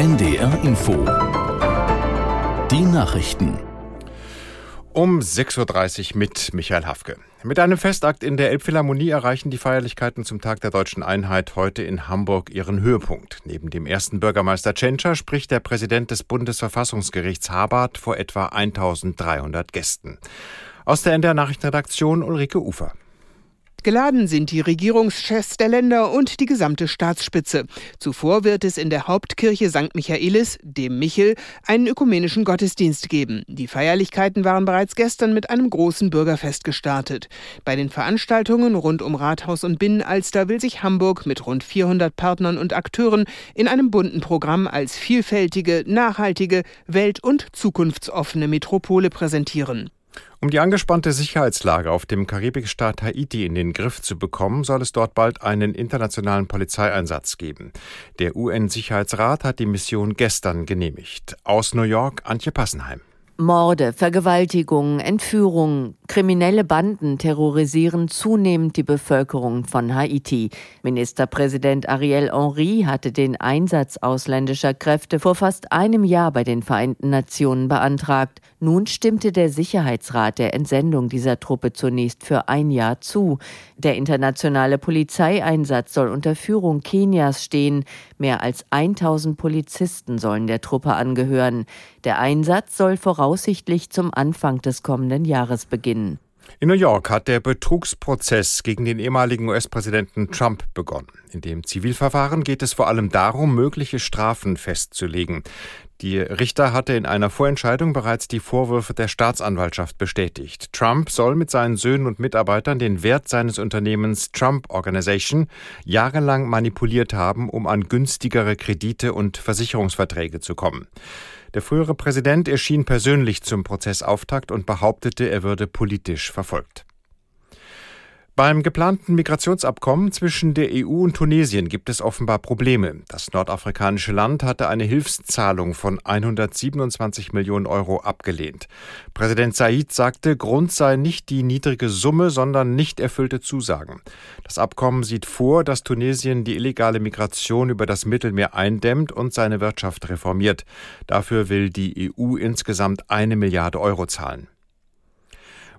NDR Info. Die Nachrichten. Um 6.30 Uhr mit Michael Hafke. Mit einem Festakt in der Elbphilharmonie erreichen die Feierlichkeiten zum Tag der deutschen Einheit heute in Hamburg ihren Höhepunkt. Neben dem ersten Bürgermeister Tschentscher spricht der Präsident des Bundesverfassungsgerichts Habart vor etwa 1300 Gästen. Aus der NDR Nachrichtenredaktion Ulrike Ufer. Geladen sind die Regierungschefs der Länder und die gesamte Staatsspitze. Zuvor wird es in der Hauptkirche St. Michaelis, dem Michel, einen ökumenischen Gottesdienst geben. Die Feierlichkeiten waren bereits gestern mit einem großen Bürgerfest gestartet. Bei den Veranstaltungen rund um Rathaus und Binnenalster will sich Hamburg mit rund 400 Partnern und Akteuren in einem bunten Programm als vielfältige, nachhaltige, welt- und zukunftsoffene Metropole präsentieren. Um die angespannte Sicherheitslage auf dem Karibikstaat Haiti in den Griff zu bekommen, soll es dort bald einen internationalen Polizeieinsatz geben. Der UN-Sicherheitsrat hat die Mission gestern genehmigt. Aus New York Antje Passenheim. Morde, Vergewaltigungen, Entführungen, kriminelle Banden terrorisieren zunehmend die Bevölkerung von Haiti. Ministerpräsident Ariel Henry hatte den Einsatz ausländischer Kräfte vor fast einem Jahr bei den Vereinten Nationen beantragt. Nun stimmte der Sicherheitsrat der Entsendung dieser Truppe zunächst für ein Jahr zu. Der internationale Polizeieinsatz soll unter Führung Kenias stehen. Mehr als 1000 Polizisten sollen der Truppe angehören. Der Einsatz soll voraussichtlich zum Anfang des kommenden Jahres beginnen. In New York hat der Betrugsprozess gegen den ehemaligen US-Präsidenten Trump begonnen. In dem Zivilverfahren geht es vor allem darum, mögliche Strafen festzulegen. Die Richter hatte in einer Vorentscheidung bereits die Vorwürfe der Staatsanwaltschaft bestätigt. Trump soll mit seinen Söhnen und Mitarbeitern den Wert seines Unternehmens Trump Organization jahrelang manipuliert haben, um an günstigere Kredite und Versicherungsverträge zu kommen. Der frühere Präsident erschien persönlich zum Prozessauftakt und behauptete, er würde politisch verfolgt. Beim geplanten Migrationsabkommen zwischen der EU und Tunesien gibt es offenbar Probleme. Das nordafrikanische Land hatte eine Hilfszahlung von 127 Millionen Euro abgelehnt. Präsident Said sagte, Grund sei nicht die niedrige Summe, sondern nicht erfüllte Zusagen. Das Abkommen sieht vor, dass Tunesien die illegale Migration über das Mittelmeer eindämmt und seine Wirtschaft reformiert. Dafür will die EU insgesamt eine Milliarde Euro zahlen.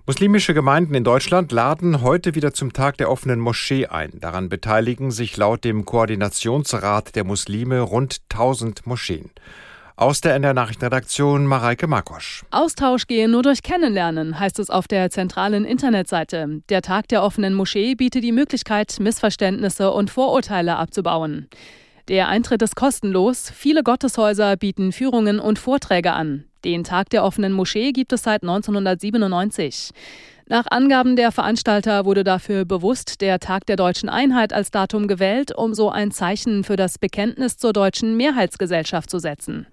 Muslimische Gemeinden in Deutschland laden heute wieder zum Tag der offenen Moschee ein. Daran beteiligen sich laut dem Koordinationsrat der Muslime rund 1000 Moscheen. Aus der NDR Nachrichtenredaktion Mareike Markosch. Austausch gehe nur durch Kennenlernen, heißt es auf der zentralen Internetseite. Der Tag der offenen Moschee bietet die Möglichkeit, Missverständnisse und Vorurteile abzubauen. Der Eintritt ist kostenlos. Viele Gotteshäuser bieten Führungen und Vorträge an. Den Tag der offenen Moschee gibt es seit 1997. Nach Angaben der Veranstalter wurde dafür bewusst der Tag der deutschen Einheit als Datum gewählt, um so ein Zeichen für das Bekenntnis zur deutschen Mehrheitsgesellschaft zu setzen.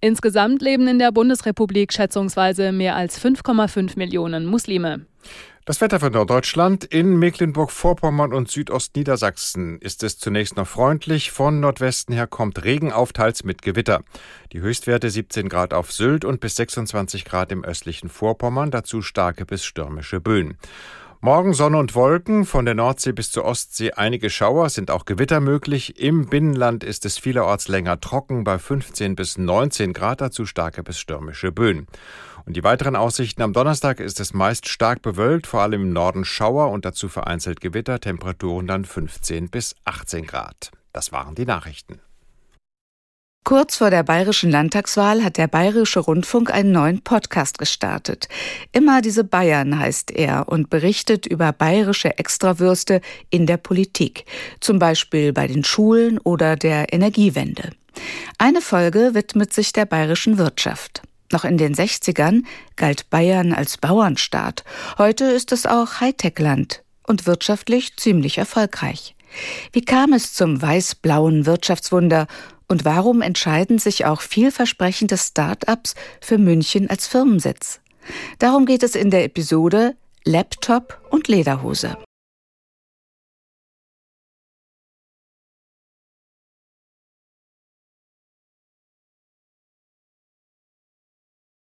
Insgesamt leben in der Bundesrepublik schätzungsweise mehr als 5,5 Millionen Muslime. Das Wetter für Norddeutschland. In Mecklenburg-Vorpommern und Südostniedersachsen ist es zunächst noch freundlich. Von Nordwesten her kommt Regen auf, teils mit Gewitter. Die Höchstwerte 17 Grad auf Sylt und bis 26 Grad im östlichen Vorpommern, dazu starke bis stürmische Böen. Morgen Sonne und Wolken, von der Nordsee bis zur Ostsee einige Schauer, sind auch Gewitter möglich. Im Binnenland ist es vielerorts länger trocken, bei 15 bis 19 Grad, dazu starke bis stürmische Böen. Und die weiteren Aussichten am Donnerstag ist es meist stark bewölkt, vor allem im Norden Schauer und dazu vereinzelt Gewitter, Temperaturen dann 15 bis 18 Grad. Das waren die Nachrichten. Kurz vor der bayerischen Landtagswahl hat der Bayerische Rundfunk einen neuen Podcast gestartet. Immer diese Bayern heißt er und berichtet über bayerische Extrawürste in der Politik, zum Beispiel bei den Schulen oder der Energiewende. Eine Folge widmet sich der bayerischen Wirtschaft. Noch in den 60ern galt Bayern als Bauernstaat. Heute ist es auch Hightech-Land und wirtschaftlich ziemlich erfolgreich. Wie kam es zum weiß-blauen Wirtschaftswunder und warum entscheiden sich auch vielversprechende Start-ups für München als Firmensitz? Darum geht es in der Episode Laptop und Lederhose.